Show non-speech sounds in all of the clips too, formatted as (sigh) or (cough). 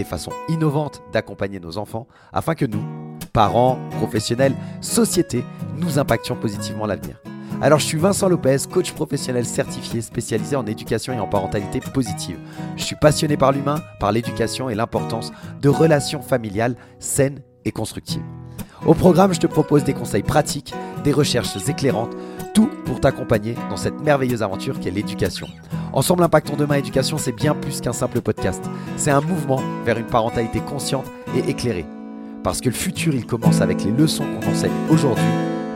des façons innovantes d'accompagner nos enfants afin que nous, parents, professionnels, société, nous impactions positivement l'avenir. Alors je suis Vincent Lopez, coach professionnel certifié spécialisé en éducation et en parentalité positive. Je suis passionné par l'humain, par l'éducation et l'importance de relations familiales saines et constructives. Au programme, je te propose des conseils pratiques, des recherches éclairantes, tout pour t'accompagner dans cette merveilleuse aventure qu'est l'éducation. Ensemble Impactons Demain Éducation, c'est bien plus qu'un simple podcast. C'est un mouvement vers une parentalité consciente et éclairée. Parce que le futur, il commence avec les leçons qu'on enseigne aujourd'hui.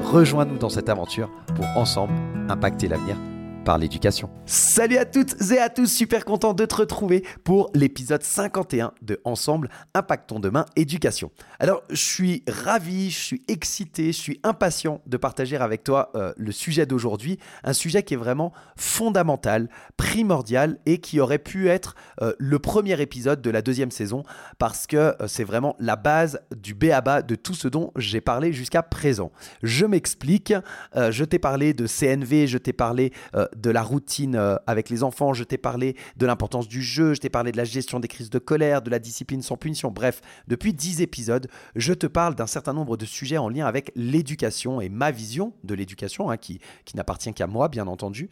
Rejoins-nous dans cette aventure pour ensemble impacter l'avenir par l'éducation. Salut à toutes et à tous, super content de te retrouver pour l'épisode 51 de Ensemble Impactons Demain Éducation. Alors, je suis ravi, je suis excité, je suis impatient de partager avec toi euh, le sujet d'aujourd'hui, un sujet qui est vraiment fondamental, primordial et qui aurait pu être euh, le premier épisode de la deuxième saison parce que euh, c'est vraiment la base du béaba de tout ce dont j'ai parlé jusqu'à présent. Je m'explique, je t'ai parlé de CNV, je t'ai parlé de la routine euh, avec les enfants, je t'ai parlé de l'importance du jeu, je t'ai parlé de la gestion des crises de colère, de la discipline sans punition. Bref, depuis 10 épisodes, je te parle d'un certain nombre de sujets en lien avec l'éducation et ma vision de l'éducation, hein, qui, qui n'appartient qu'à moi, bien entendu.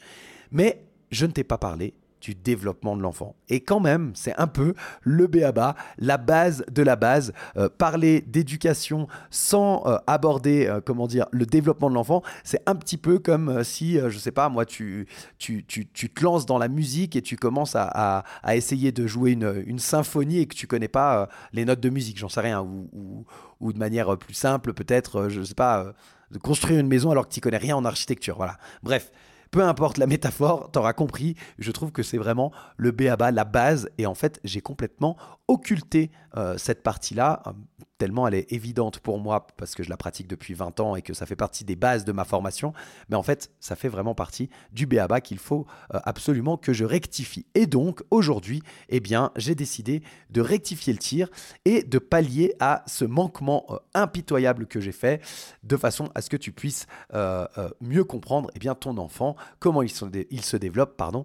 Mais je ne t'ai pas parlé du développement de l'enfant. Et quand même, c'est un peu le béaba, la base de la base. Euh, parler d'éducation sans euh, aborder, euh, comment dire, le développement de l'enfant, c'est un petit peu comme si, je sais pas, moi, tu, tu, tu, tu, te lances dans la musique et tu commences à, à, essayer de jouer une, une, symphonie et que tu connais pas les notes de musique, j'en sais rien, ou, ou, ou, de manière plus simple, peut-être, je sais pas, de construire une maison alors que tu connais rien en architecture. Voilà. Bref peu importe la métaphore, t'auras compris. Je trouve que c'est vraiment le béaba, la base. Et en fait, j'ai complètement occulté euh, cette partie-là, euh, tellement elle est évidente pour moi parce que je la pratique depuis 20 ans et que ça fait partie des bases de ma formation. Mais en fait, ça fait vraiment partie du béaba qu'il faut euh, absolument que je rectifie. Et donc, aujourd'hui, eh bien, j'ai décidé de rectifier le tir et de pallier à ce manquement impitoyable que j'ai fait de façon à ce que tu puisses mieux comprendre eh bien, ton enfant comment il se, développe, pardon,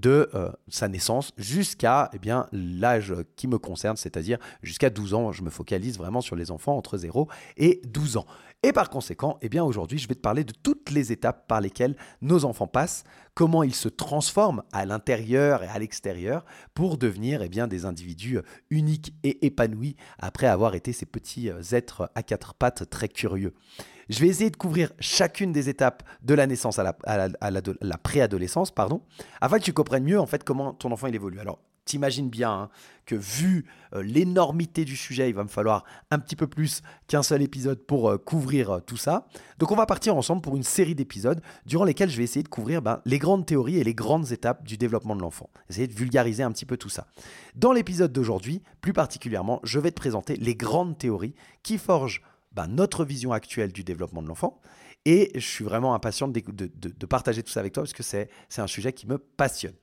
de euh, sa naissance jusqu'à eh bien l'âge qui me concerne, c'est-à-dire jusqu'à 12 ans. Je me focalise vraiment sur les enfants entre 0 et 12 ans. Et par conséquent, eh bien aujourd'hui, je vais te parler de toutes les étapes par lesquelles nos enfants passent, comment ils se transforment à l'intérieur et à l'extérieur pour devenir eh bien des individus uniques et épanouis après avoir été ces petits euh, êtres à quatre pattes très curieux. Je vais essayer de couvrir chacune des étapes de la naissance à la, préadolescence, pardon, afin que tu comprennes mieux en fait comment ton enfant évolue. Alors, t'imagines bien hein, que vu euh, l'énormité du sujet, il va me falloir un petit peu plus qu'un seul épisode pour euh, couvrir euh, tout ça. Donc on va partir ensemble pour une série d'épisodes durant lesquels je vais essayer de couvrir ben, les grandes théories et les grandes étapes du développement de l'enfant. Essayer de vulgariser un petit peu tout ça. Dans l'épisode d'aujourd'hui, plus particulièrement, je vais te présenter les grandes théories qui forgent bah, notre vision actuelle du développement de l'enfant. Et je suis vraiment impatient de, de, partager tout ça avec toi parce que c'est un sujet qui me passionne.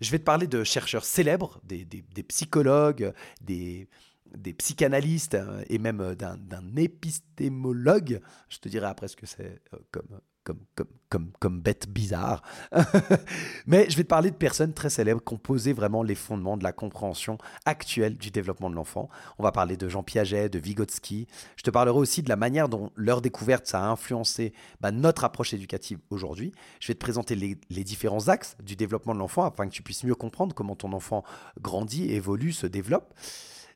Je vais te parler de chercheurs célèbres, des, des, psychologues, des, des psychanalystes euh, et même d'un épistémologue. Je te dirai après ce que c'est euh, comme comme, comme, comme, comme bête bizarre. (laughs) Mais je vais te parler de personnes très célèbres qui ont posé vraiment les fondements de la compréhension actuelle du développement de l'enfant. On va parler de Jean Piaget, de Vygotsky. Je te parlerai aussi de la manière dont leur découverte ça a influencé bah, notre approche éducative aujourd'hui. Je vais te présenter les, les différents axes du développement de l'enfant afin que tu puisses mieux comprendre comment ton enfant grandit, évolue, se développe.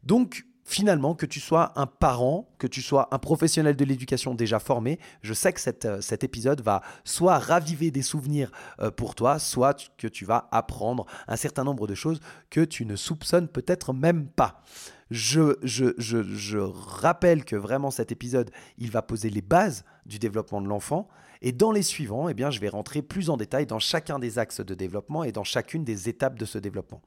Donc, finalement, que tu sois un parent, que tu sois un professionnel de l'éducation déjà formé, je sais que euh, cet épisode va soit raviver des souvenirs euh, pour toi, soit que tu vas apprendre un certain nombre de choses que tu ne soupçonnes peut-être même pas. Je, rappelle que vraiment cet épisode, il va poser les bases du développement de l'enfant. Et dans les suivants, eh bien, je vais rentrer plus en détail dans chacun des axes de développement et dans chacune des étapes de ce développement.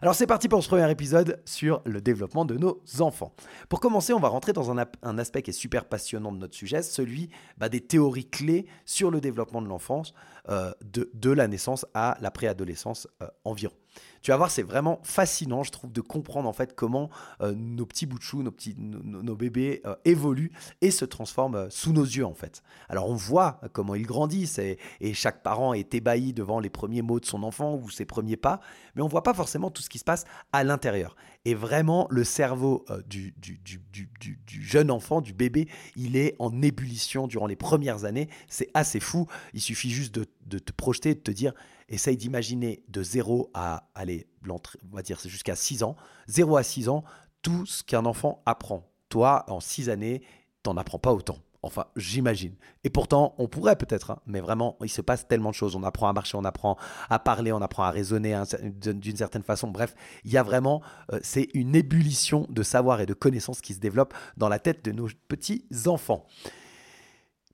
Alors c'est parti pour ce premier épisode sur le développement de nos enfants. Pour commencer, on va rentrer dans un, aspect qui est super passionnant de notre sujet, celui bah, des théories clés sur le développement de l'enfance, euh, de, de, la naissance à la préadolescence euh, environ. Tu vas voir, c'est vraiment fascinant, je trouve, de comprendre en fait comment euh, nos petits bouts de chou, nos, petits, nos, bébés euh, évoluent et se transforment euh, sous nos yeux en fait. Alors on voit comment ils grandissent et, chaque parent est ébahi devant les premiers mots de son enfant ou ses premiers pas, mais on voit pas forcément tout ce qui se passe à l'intérieur. Et vraiment, le cerveau du, du, jeune enfant, du bébé, il est en ébullition durant les premières années. C'est assez fou. Il suffit juste de, te projeter, de te dire, essaye d'imaginer de 0 à, aller, on va dire jusqu'à 6 ans, 0 à 6 ans, tout ce qu'un enfant apprend. Toi, en 6 années, t'en apprends pas autant. Enfin, j'imagine. Et pourtant, on pourrait peut-être, hein, mais vraiment, il se passe tellement de choses. On apprend à marcher, on apprend à parler, on apprend à raisonner d'une certaine façon. Bref, il y a vraiment, euh, c'est une ébullition de savoir et de connaissances qui se développe dans la tête de nos petits enfants.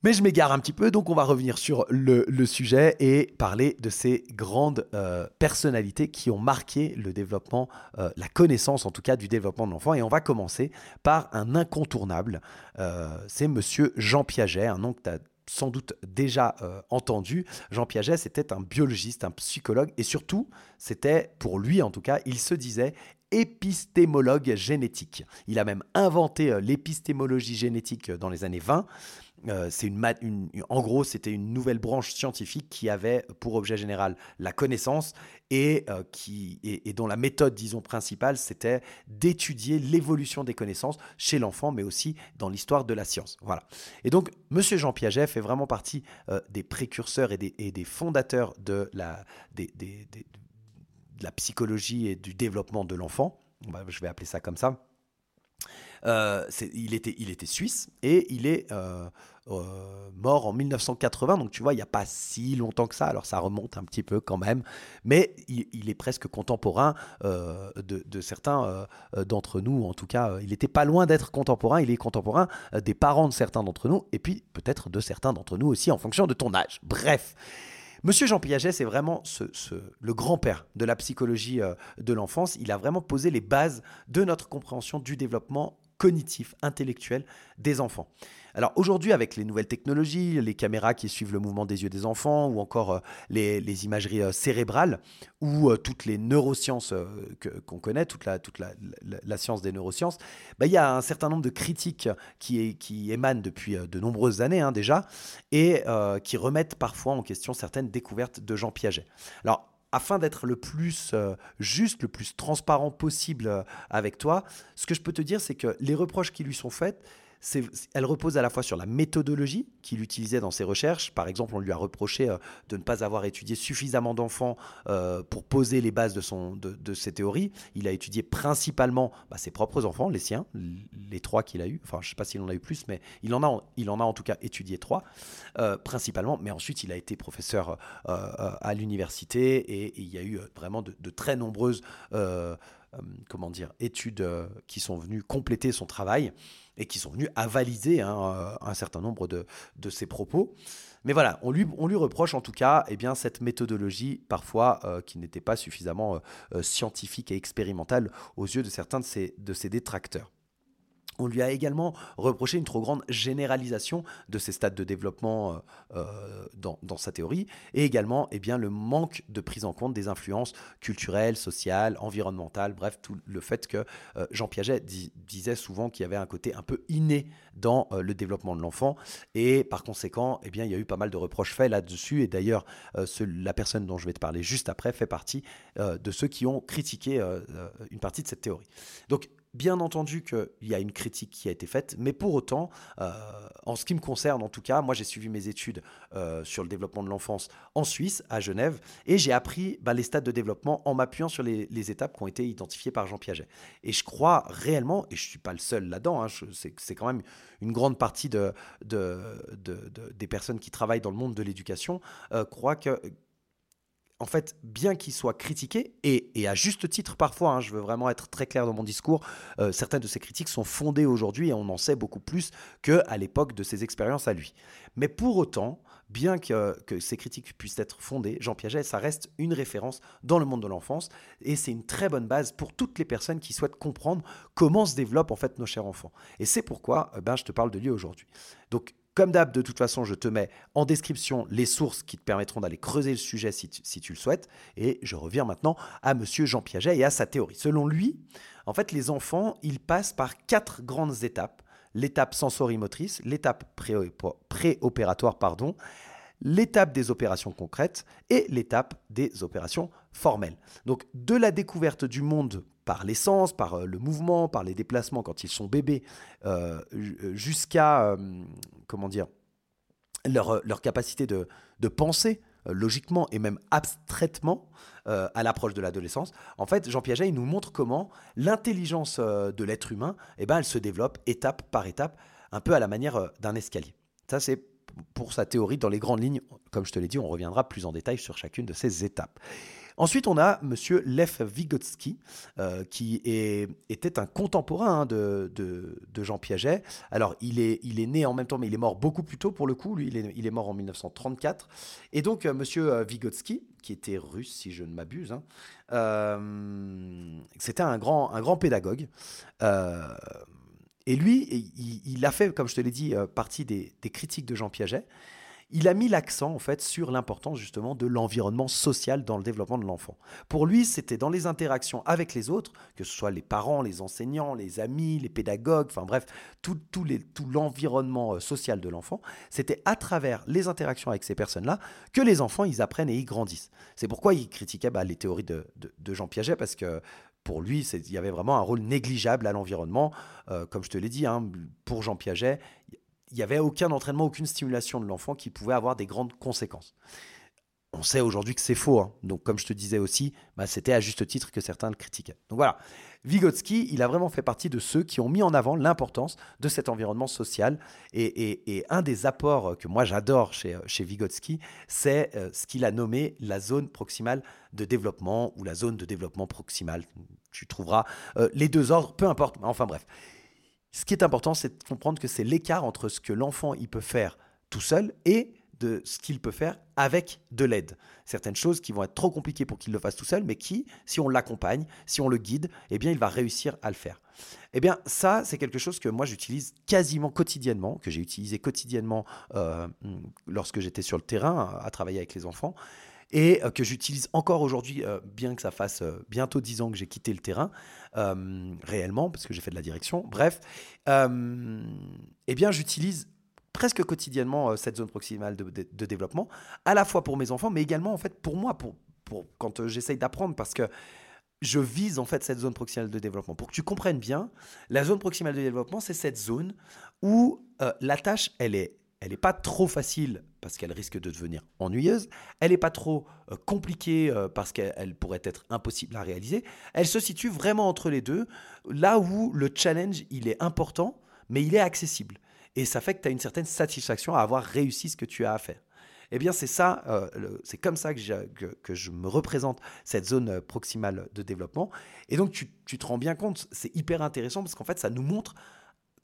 Mais je m'égare un petit peu, donc on va revenir sur le, sujet et parler de ces grandes euh, personnalités qui ont marqué le développement, euh, la connaissance en tout cas du développement de l'enfant. Et on va commencer par un incontournable, euh, c'est Monsieur Jean Piaget, un nom que tu as sans doute déjà entendu. Jean Piaget, c'était un biologiste, un psychologue, et surtout, c'était, pour lui en tout cas, il se disait épistémologue génétique. Il a même inventé l'épistémologie génétique dans les années 20. Euh, c'est une, en gros, c'était une nouvelle branche scientifique qui avait pour objet général la connaissance et, euh, qui, et, dont la méthode, disons, principale, c'était d'étudier l'évolution des connaissances chez l'enfant, mais aussi dans l'histoire de la science. Voilà. Et donc, Monsieur Jean Piaget fait vraiment partie euh, des précurseurs et des, des, fondateurs de la, des, des, de la psychologie et du développement de l'enfant. Je vais appeler ça comme ça. Euh, il, était, il était suisse et il est euh, euh, mort en 1980. Donc tu vois, il n'y a pas si longtemps que ça. Alors ça remonte un petit peu quand même. Mais il, est presque contemporain de, certains d'entre nous. En tout cas, il n'était pas loin d'être contemporain. Il est contemporain des parents de certains d'entre nous. Et puis peut-être de certains d'entre nous aussi en fonction de ton âge. Bref. Monsieur Jean Piaget, c'est vraiment le grand-père de la psychologie de l'enfance. Il a vraiment posé les bases de notre compréhension du développement cognitif, intellectuel des enfants. Alors aujourd'hui, avec les nouvelles technologies, les caméras qui suivent le mouvement des yeux des enfants, ou encore euh, les, imageries euh, cérébrales, ou euh, toutes les neurosciences qu'on connaît, toute, la, toute la, science des neurosciences, bah, il y a un certain nombre de critiques qui, qui émanent depuis de nombreuses années hein, déjà, et qui remettent parfois en question certaines découvertes de Jean Piaget. Alors afin d'être le plus euh, juste, le plus transparent possible euh, avec toi, ce que je peux te dire, c'est que les reproches qui lui sont faits, elle repose à la fois sur la méthodologie qu'il utilisait dans ses recherches. Par exemple, on lui a reproché euh, de ne pas avoir étudié suffisamment d'enfants euh, pour poser les bases de, son, de, ses théories. Il a étudié principalement bah, ses propres enfants, les siens, les trois qu'il a eus. Enfin, je ne sais pas s'il en a eu plus, mais il en a, il en, a en tout cas étudié trois, euh, principalement. Mais ensuite, il a été professeur à l'université et, il y a eu vraiment de, de très nombreuses comment dire, études qui sont venues compléter son travail et qui sont venus avaliser hein, euh, un certain nombre de, de, ses propos. Mais voilà, on lui, on lui reproche en tout cas eh bien, cette méthodologie parfois euh, qui n'était pas suffisamment euh, scientifique et expérimentale aux yeux de certains de de ses détracteurs. On lui a également reproché une trop grande généralisation de ces stades de développement euh, euh, dans, sa théorie, et également eh bien, le manque de prise en compte des influences culturelles, sociales, environnementales, bref, tout le fait que euh, Jean Piaget disait souvent qu'il y avait un côté un peu inné dans le développement de l'enfant, et par conséquent, eh bien, il y a eu pas mal de reproches faits là-dessus, et d'ailleurs, la personne dont je vais te parler juste après fait partie de ceux qui ont critiqué une partie de cette théorie. Donc, Bien entendu qu'il y a une critique qui a été faite, mais pour autant, euh, en ce qui me concerne en tout cas, moi j'ai suivi mes études euh, sur le développement de l'enfance en Suisse, à Genève, et j'ai appris bah, les stades de développement en m'appuyant sur les, étapes qui ont été identifiées par Jean Piaget. Et je crois réellement, et je ne suis pas le seul là-dedans, hein, c'est quand même une grande partie de, des personnes qui travaillent dans le monde de l'éducation, euh, croient que en fait, bien qu'il soit critiqué, et, à juste titre parfois, hein, je veux vraiment être très clair dans mon discours, euh, certaines de ces critiques sont fondées aujourd'hui et on en sait beaucoup plus qu'à l'époque de ses expériences à lui. Mais pour autant, bien que, ces critiques puissent être fondées, Jean Piaget, ça reste une référence dans le monde de l'enfance et c'est une très bonne base pour toutes les personnes qui souhaitent comprendre comment se développent en fait nos chers enfants. Et c'est pourquoi euh, ben, je te parle de lui aujourd'hui. Donc comme d'hab, de toute façon, je te mets en description les sources qui te permettront d'aller creuser le sujet si tu, le souhaites. Et je reviens maintenant à Monsieur Jean Piaget et à sa théorie. Selon lui, en fait, les enfants, ils passent par quatre grandes étapes l'étape sensorimotrice, l'étape préopératoire, pardon, l'étape des opérations concrètes et l'étape des opérations formelles. Donc de la découverte du monde par l'essence, par euh, le mouvement, par les déplacements quand ils sont bébés, euh, jusqu'à, euh, comment dire, leur, leur capacité de, de penser logiquement et même abstraitement à l'approche de l'adolescence. En fait, Jean Piaget il nous montre comment l'intelligence de l'être humain, eh ben, elle se développe étape par étape, un peu à la manière d'un escalier. Ça, c'est pour sa théorie dans les grandes lignes. Comme je te l'ai dit, on reviendra plus en détail sur chacune de ces étapes. Ensuite, on a Monsieur Lev Vygotsky, euh, qui était un contemporain hein, de, de, Jean Piaget. Alors, il est, il est né en même temps, mais il est mort beaucoup plus tôt pour le coup. Lui, il est, il est mort en 1934. Et donc, euh, Monsieur euh, Vygotsky, qui était russe, si je ne m'abuse, hein, c'était un grand, un grand pédagogue. Et lui, il, a fait, comme je te l'ai dit, partie des, critiques de Jean Piaget il a mis l'accent en fait sur l'importance justement de l'environnement social dans le développement de l'enfant. Pour lui, c'était dans les interactions avec les autres, que ce soit les parents, les enseignants, les amis, les pédagogues, enfin bref, tout, tout l'environnement euh, social de l'enfant, c'était à travers les interactions avec ces personnes-là que les enfants, ils apprennent et ils grandissent. C'est pourquoi il critiquait bah, les théories de, Jean Piaget, parce que pour lui, il y avait vraiment un rôle négligeable à l'environnement. Euh, comme je te l'ai dit, hein, pour Jean Piaget, il n'y avait aucun entraînement, aucune stimulation de l'enfant qui pouvait avoir des grandes conséquences. On sait aujourd'hui que c'est faux. Hein. Donc, comme je te disais aussi, bah, c'était à juste titre que certains le critiquaient. Donc voilà, Vygotsky, il a vraiment fait partie de ceux qui ont mis en avant l'importance de cet environnement social. Et, un des apports que moi j'adore chez, chez Vygotsky, c'est euh, ce qu'il a nommé la zone proximale de développement ou la zone de développement proximal. Tu trouveras euh, les deux ordres, peu importe. Enfin bref. Ce qui est important, c'est de comprendre que c'est l'écart entre ce que l'enfant il peut faire tout seul et de ce qu'il peut faire avec de l'aide. Certaines choses qui vont être trop compliquées pour qu'il le fasse tout seul, mais qui, si on l'accompagne, si on le guide, eh bien, il va réussir à le faire. Eh bien, ça, c'est quelque chose que moi, j'utilise quasiment quotidiennement, que j'ai utilisé quotidiennement euh, lorsque j'étais sur le terrain à travailler avec les enfants et euh, que j'utilise encore aujourd'hui, euh, bien que ça fasse bientôt 10 ans que j'ai quitté le terrain, réellement, parce que j'ai fait de la direction. Bref, eh bien, j'utilise presque quotidiennement cette zone proximale de, développement, à la fois pour mes enfants, mais également en fait pour moi, pour, pour quand j'essaye d'apprendre, parce que je vise en fait cette zone proximale de développement. Pour que tu comprennes bien, la zone proximale de développement, c'est cette zone où la tâche, elle est elle n'est pas trop facile parce qu'elle risque de devenir ennuyeuse, elle n'est pas trop euh, compliquée euh, parce qu'elle pourrait être impossible à réaliser, elle se situe vraiment entre les deux, là où le challenge, il est important, mais il est accessible. Et ça fait que tu as une certaine satisfaction à avoir réussi ce que tu as à faire. Eh bien, c'est ça, euh, c'est comme ça que, que, je me représente cette zone proximale de développement. Et donc, tu, tu te rends bien compte, c'est hyper intéressant parce qu'en fait, ça nous montre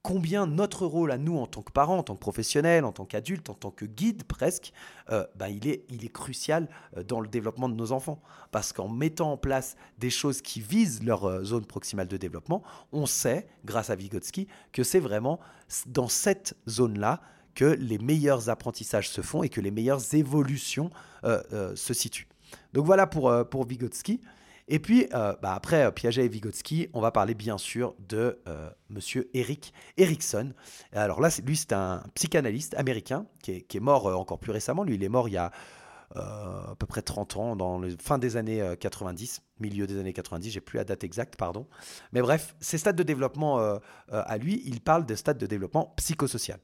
combien notre rôle à nous en tant que parents, en tant que professionnels, en tant qu'adultes, en tant que guide presque, euh, il, est, il est crucial euh, dans le développement de nos enfants. Parce qu'en mettant en place des choses qui visent leur euh, zone proximale de développement, on sait, grâce à Vygotsky, que c'est vraiment dans cette zone-là que les meilleurs apprentissages se font et que les meilleures évolutions se situent. Donc voilà pour, pour Vygotsky. Et puis, euh, bah, après euh, Piaget et Vygotsky, on va parler bien sûr de euh, monsieur Eric Erikson. Alors là, lui, c'est un psychanalyste américain qui est, mort encore plus récemment. Lui, il est mort il y a à peu près 30 ans, dans le fin des années 90, milieu des années 90, j'ai plus la date exacte, pardon. Mais bref, ces stades de développement à lui, il parle de stades de développement psychosocial.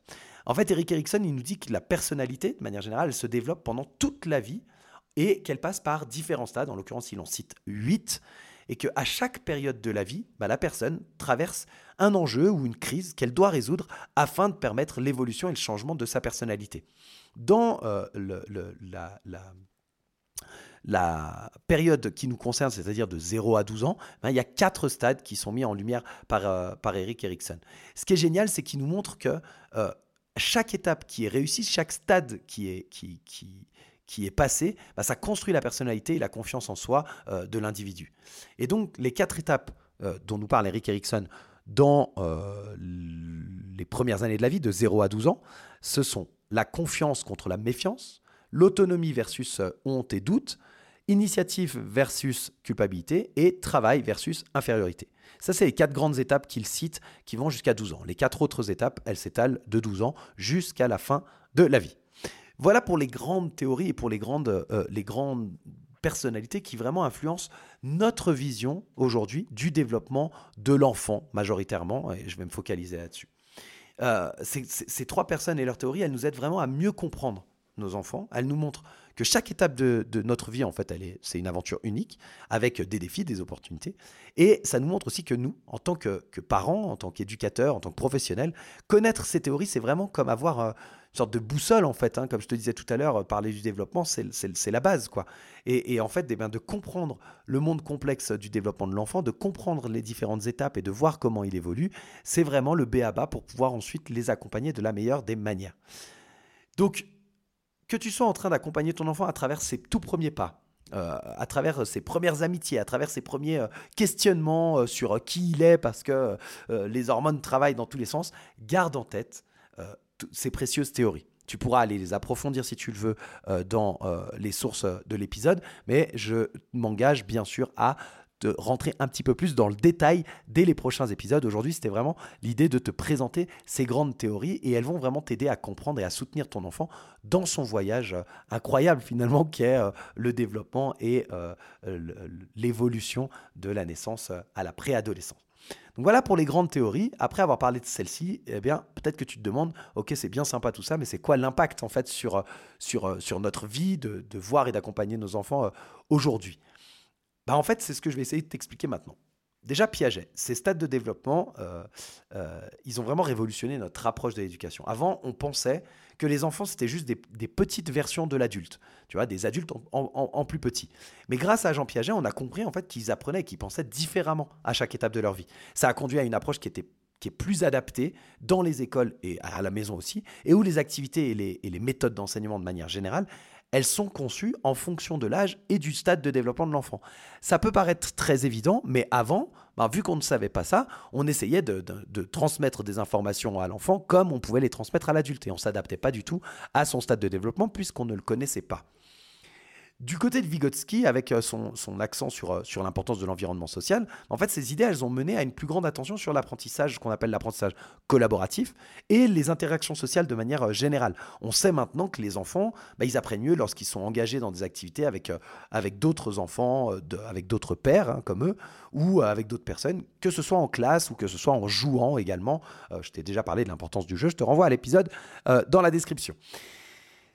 En fait, Eric Erikson, il nous dit que la personnalité, de manière générale, elle se développe pendant toute la vie et qu'elle passe par différents stades, en l'occurrence il en cite 8, et qu'à chaque période de la vie, bah, la personne traverse un enjeu ou une crise qu'elle doit résoudre afin de permettre l'évolution et le changement de sa personnalité. Dans euh, la, période qui nous concerne, c'est-à-dire de 0 à 12 ans, ben, il y a quatre stades qui sont mis en lumière par, euh, par Eric Erickson. Ce qui est génial, c'est qu'il nous montre que euh, chaque étape qui est réussie, chaque stade qui est, qui, qui, qui est passé, ben, ça construit la personnalité et la confiance en soi euh, de l'individu. Et donc, les quatre étapes dont nous parle Eric Erickson dans les premières années de la vie, de 0 à 12 ans, ce sont la confiance contre la méfiance, l'autonomie versus euh, honte et doute, initiative versus culpabilité et travail versus infériorité. Ça, c'est les quatre grandes étapes qu'il cite qui vont jusqu'à 12 ans. Les quatre autres étapes, elles s'étalent de 12 ans jusqu'à la fin de la vie. Voilà pour les grandes théories et pour les grandes, euh, les grandes personnalités qui vraiment influencent notre vision aujourd'hui du développement de l'enfant majoritairement, et je vais me focaliser là-dessus. Euh, ces, trois personnes et leurs théories, elles nous aident vraiment à mieux comprendre nos enfants. Elles nous montrent que chaque étape de, notre vie, en fait, est, c'est une aventure unique, avec des défis, des opportunités. Et ça nous montre aussi que nous, en tant que, parents, en tant qu'éducateurs, en tant que professionnels, connaître ces théories, c'est vraiment comme avoir euh, sorte de boussole, en fait. Hein. comme je te disais tout à l'heure, parler du développement, c'est, la base, quoi. Et, en fait, eh bien, de comprendre le monde complexe du développement de l'enfant, de comprendre les différentes étapes et de voir comment il évolue, c'est vraiment le B à bas pour pouvoir ensuite les accompagner de la meilleure des manières. Donc, que tu sois en train d'accompagner ton enfant à travers ses tout premiers pas, euh, à travers ses premières amitiés, à travers ses premiers euh, questionnements euh, sur qui il est parce que les hormones travaillent dans tous les sens, garde en tête ces précieuses théories. Tu pourras aller les approfondir si tu le veux dans les sources de l'épisode, mais je m'engage bien sûr à de rentrer un petit peu plus dans le détail dès les prochains épisodes. Aujourd'hui, c'était vraiment l'idée de te présenter ces grandes théories et elles vont vraiment t'aider à comprendre et à soutenir ton enfant dans son voyage euh, incroyable finalement qui est euh, le développement et euh, l'évolution de la naissance à la préadolescence. Voilà pour les grandes théories. Après avoir parlé de celles-ci, eh bien, peut-être que tu te demandes, ok, c'est bien sympa tout ça, mais c'est quoi l'impact en fait sur, sur, sur notre vie de, voir et d'accompagner nos enfants aujourd'hui? Bah en fait, c'est ce que je vais essayer de t'expliquer maintenant. Déjà, Piaget, ces stades de développement, euh, euh, ils ont vraiment révolutionné notre approche de l'éducation. Avant, on pensait que les enfants, c'était juste des, petites versions de l'adulte, tu vois, des adultes en, plus petits. Mais grâce à Jean Piaget, on a compris en fait qu'ils apprenaient qu'ils pensaient différemment à chaque étape de leur vie. Ça a conduit à une approche qui était qui est plus adaptée dans les écoles et à la maison aussi, et où les activités et et les méthodes d'enseignement de manière générale, elles sont conçues en fonction de l'âge et du stade de développement de l'enfant. Ça peut paraître très évident, mais avant, ben, vu qu'on ne savait pas ça, on essayait de, de transmettre des informations à l'enfant comme on pouvait les transmettre à l'adulte. Et on s'adaptait pas du tout à son stade de développement puisqu'on ne le connaissait pas. Du côté de Vygotsky, avec euh, son, accent sur, euh, sur l'importance de l'environnement social, en fait, ces idées, elles ont mené à une plus grande attention sur l'apprentissage, qu'on appelle l'apprentissage collaboratif, et les interactions sociales de manière euh, générale. On sait maintenant que les enfants, bah, ils apprennent mieux lorsqu'ils sont engagés dans des activités avec, avec d'autres enfants, avec d'autres pères hein, comme eux, ou avec d'autres personnes, que ce soit en classe ou que ce soit en jouant également. je t'ai déjà parlé de l'importance du jeu, je te renvoie à l'épisode dans la description.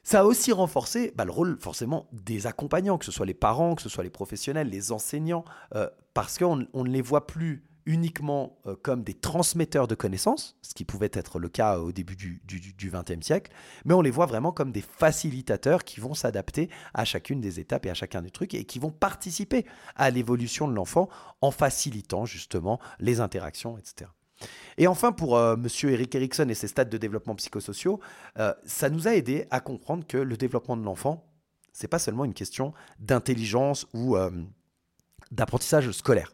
Ça a aussi renforcé bah, le rôle forcément des accompagnants, que ce soit les parents, que ce soit les professionnels, les enseignants, euh, parce qu'on ne les voit plus uniquement euh, comme des transmetteurs de connaissances, ce qui pouvait être le cas au début du XXe siècle, mais on les voit vraiment comme des facilitateurs qui vont s'adapter à chacune des étapes et à chacun des trucs et qui vont participer à l'évolution de l'enfant en facilitant justement les interactions, etc. Et enfin, pour. Euh, monsieur Eric Erickson et ses stades de développement psychosociaux, euh, ça nous a aidé à comprendre que le développement de l'enfant, c'est pas seulement une question d'intelligence ou euh, d'apprentissage scolaire.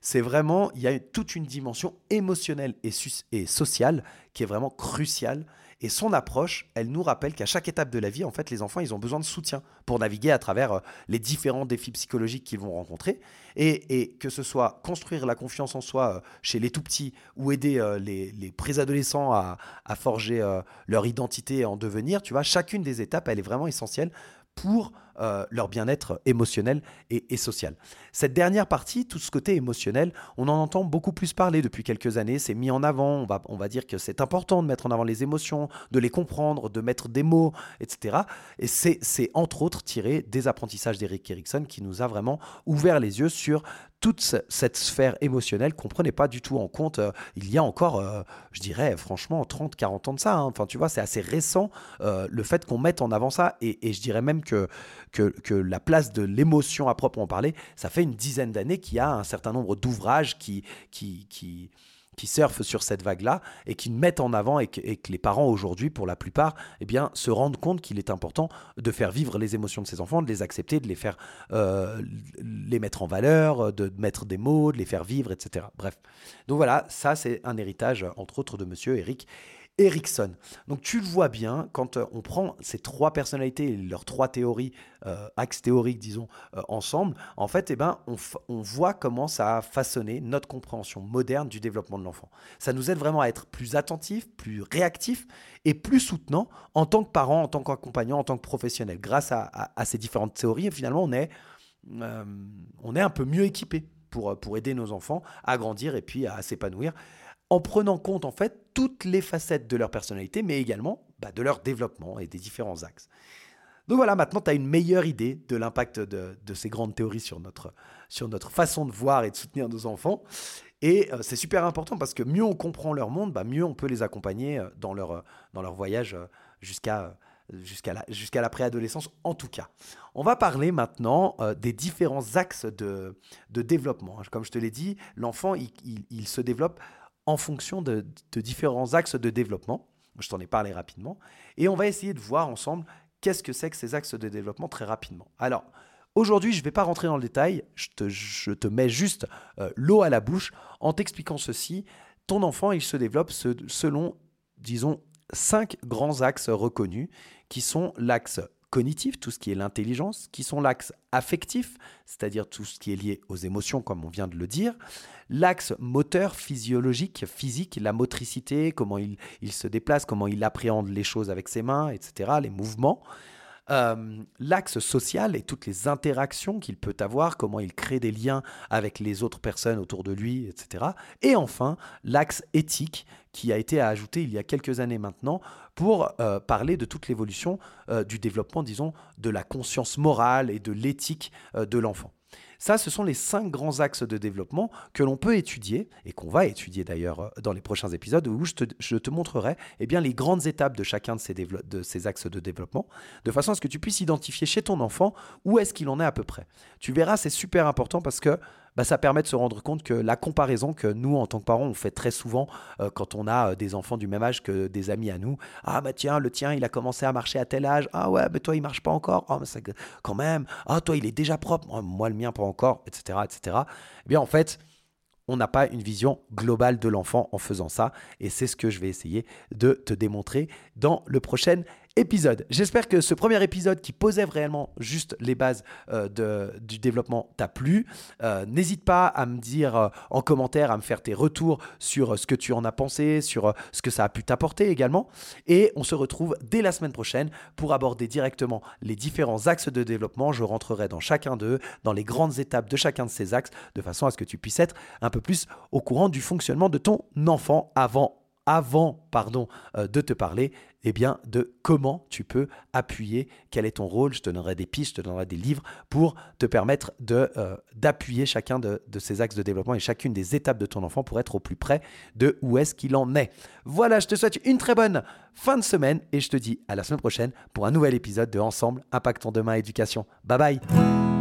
C'est vraiment, il y a toute une dimension émotionnelle et sociale qui est vraiment cruciale et son approche, elle nous rappelle qu'à chaque étape de la vie, en fait, les enfants, ils ont besoin de soutien pour naviguer à travers euh, les différents défis psychologiques qu'ils vont rencontrer. Et, que ce soit construire la confiance en soi euh, chez les tout petits ou aider euh, les, les préadolescents à, à forger leur identité en devenir, tu vois, chacune des étapes, elle est vraiment essentielle pour euh, leur bien-être émotionnel et, social. Cette dernière partie, tout ce côté émotionnel, on en entend beaucoup plus parler depuis quelques années, c'est mis en avant, on va, on va dire que c'est important de mettre en avant les émotions, de les comprendre, de mettre des mots, etc. Et c'est entre autres tiré des apprentissages d'Eric Erickson qui nous a vraiment ouvert les yeux sur toute cette sphère émotionnelle qu'on ne prenait pas du tout en compte euh, il y a encore, euh, je dirais franchement, 30, 40 ans de ça. Hein. Enfin, tu vois, c'est assez récent le fait qu'on mette en avant ça. Et, je dirais même que, que, la place de l'émotion à proprement parler, ça fait une dizaine d'années qu'il y a un certain nombre d'ouvrages qui, surfent sur cette vague-là et qui mettent en avant et que, les parents aujourd'hui, pour la plupart, eh se rendent compte qu'il est important de faire vivre les émotions de ces enfants, de les accepter, de les faire euh, les mettre en valeur, de mettre des mots, de les faire vivre, etc. Bref. Donc voilà, ça c'est un héritage, entre autres, de Monsieur Eric Erickson. Donc tu le vois bien, quand euh, on prend ces trois personnalités et leurs trois théories, euh, axes théoriques, disons, euh, ensemble, en fait, eh ben, on, voit comment ça a façonné notre compréhension moderne du développement de l'enfant. Ça nous aide vraiment à être plus attentifs, plus réactifs et plus soutenants en tant que parents, en tant qu'accompagnants, en tant que professionnels. Grâce à, ces différentes théories, finalement, on est, on est un peu mieux équipé pour, pour aider nos enfants à grandir et puis à s'épanouir en prenant compte en fait toutes les facettes de leur personnalité, mais également bah, de leur développement et des différents axes. Donc voilà, maintenant tu as une meilleure idée de l'impact de, ces grandes théories sur notre, sur notre façon de voir et de soutenir nos enfants. Et euh, c'est super important parce que mieux on comprend leur monde, bah, mieux on peut les accompagner euh, dans leur, euh, dans leur voyage jusqu'à jusqu'à la, la préadolescence en tout cas. On va parler maintenant des différents axes de, de développement. Comme je te l'ai dit, l'enfant, il, se développe en fonction de, différents axes de développement. Je t'en ai parlé rapidement. Et on va essayer de voir ensemble qu'est-ce que c'est que ces axes de développement très rapidement. Alors, aujourd'hui, je ne vais pas rentrer dans le détail, je te, mets juste euh, l'eau à la bouche en t'expliquant ceci. Ton enfant, il se développe selon, disons, cinq grands axes reconnus, qui sont l'axe cognitif, tout ce qui est l'intelligence, qui sont l'axe affectif, c'est-à-dire tout ce qui est lié aux émotions, comme on vient de le dire, l'axe moteur, physiologique, physique, la motricité, comment il, il, se déplace, comment il appréhende les choses avec ses mains, etc., les mouvements, euh, l'axe social et toutes les interactions qu'il peut avoir, comment il crée des liens avec les autres personnes autour de lui, etc. Et enfin, l'axe éthique qui a été ajouté il y a quelques années maintenant pour euh, parler de toute l'évolution euh, du développement, disons, de la conscience morale et de l'éthique de l'enfant. Ça, ce sont les cinq grands axes de développement que l'on peut étudier et qu'on va étudier d'ailleurs euh, dans les prochains épisodes où je te, montrerai eh bien, les grandes étapes de chacun de ces, axes de développement de façon à ce que tu puisses identifier chez ton enfant où est-ce qu'il en est à peu près. Tu verras, c'est super important parce que bah, ça permet de se rendre compte que la comparaison que nous, en tant que parents, on fait très souvent euh, quand on a euh, des enfants du même âge que des amis à nous. Ah, bah tiens, le tien, il a commencé à marcher à tel âge. Ah ouais, mais toi, il marche pas encore. Ah, mais ça, quand même. Ah, toi, il est déjà propre. Moi, le mien, pas encore, etc. etc. Eh bien, en fait, on n'a pas une vision globale de l'enfant en faisant ça. Et c'est ce que je vais essayer de te démontrer dans le prochain épisode. J'espère que ce premier épisode qui posait réellement juste les bases euh, du développement t'a plu. Euh, n'hésite pas à me dire euh, en commentaire, à me faire tes retours sur ce que tu en as pensé, sur ce que ça a pu t'apporter également. Et on se retrouve dès la semaine prochaine pour aborder directement les différents axes de développement. Je rentrerai dans chacun d'eux, dans les grandes étapes de chacun de ces axes, de façon à ce que tu puisses être un peu plus au courant du fonctionnement de ton enfant avant avant pardon, euh, de te parler eh bien, de comment tu peux appuyer, quel est ton rôle. Je te donnerai des pistes, je te donnerai des livres pour te permettre de, euh, d'appuyer chacun de, de, ces axes de développement et chacune des étapes de ton enfant pour être au plus près de où est-ce qu'il en est. Voilà, je te souhaite une très bonne fin de semaine et je te dis à la semaine prochaine pour un nouvel épisode de Ensemble, Impactons demain éducation. Bye bye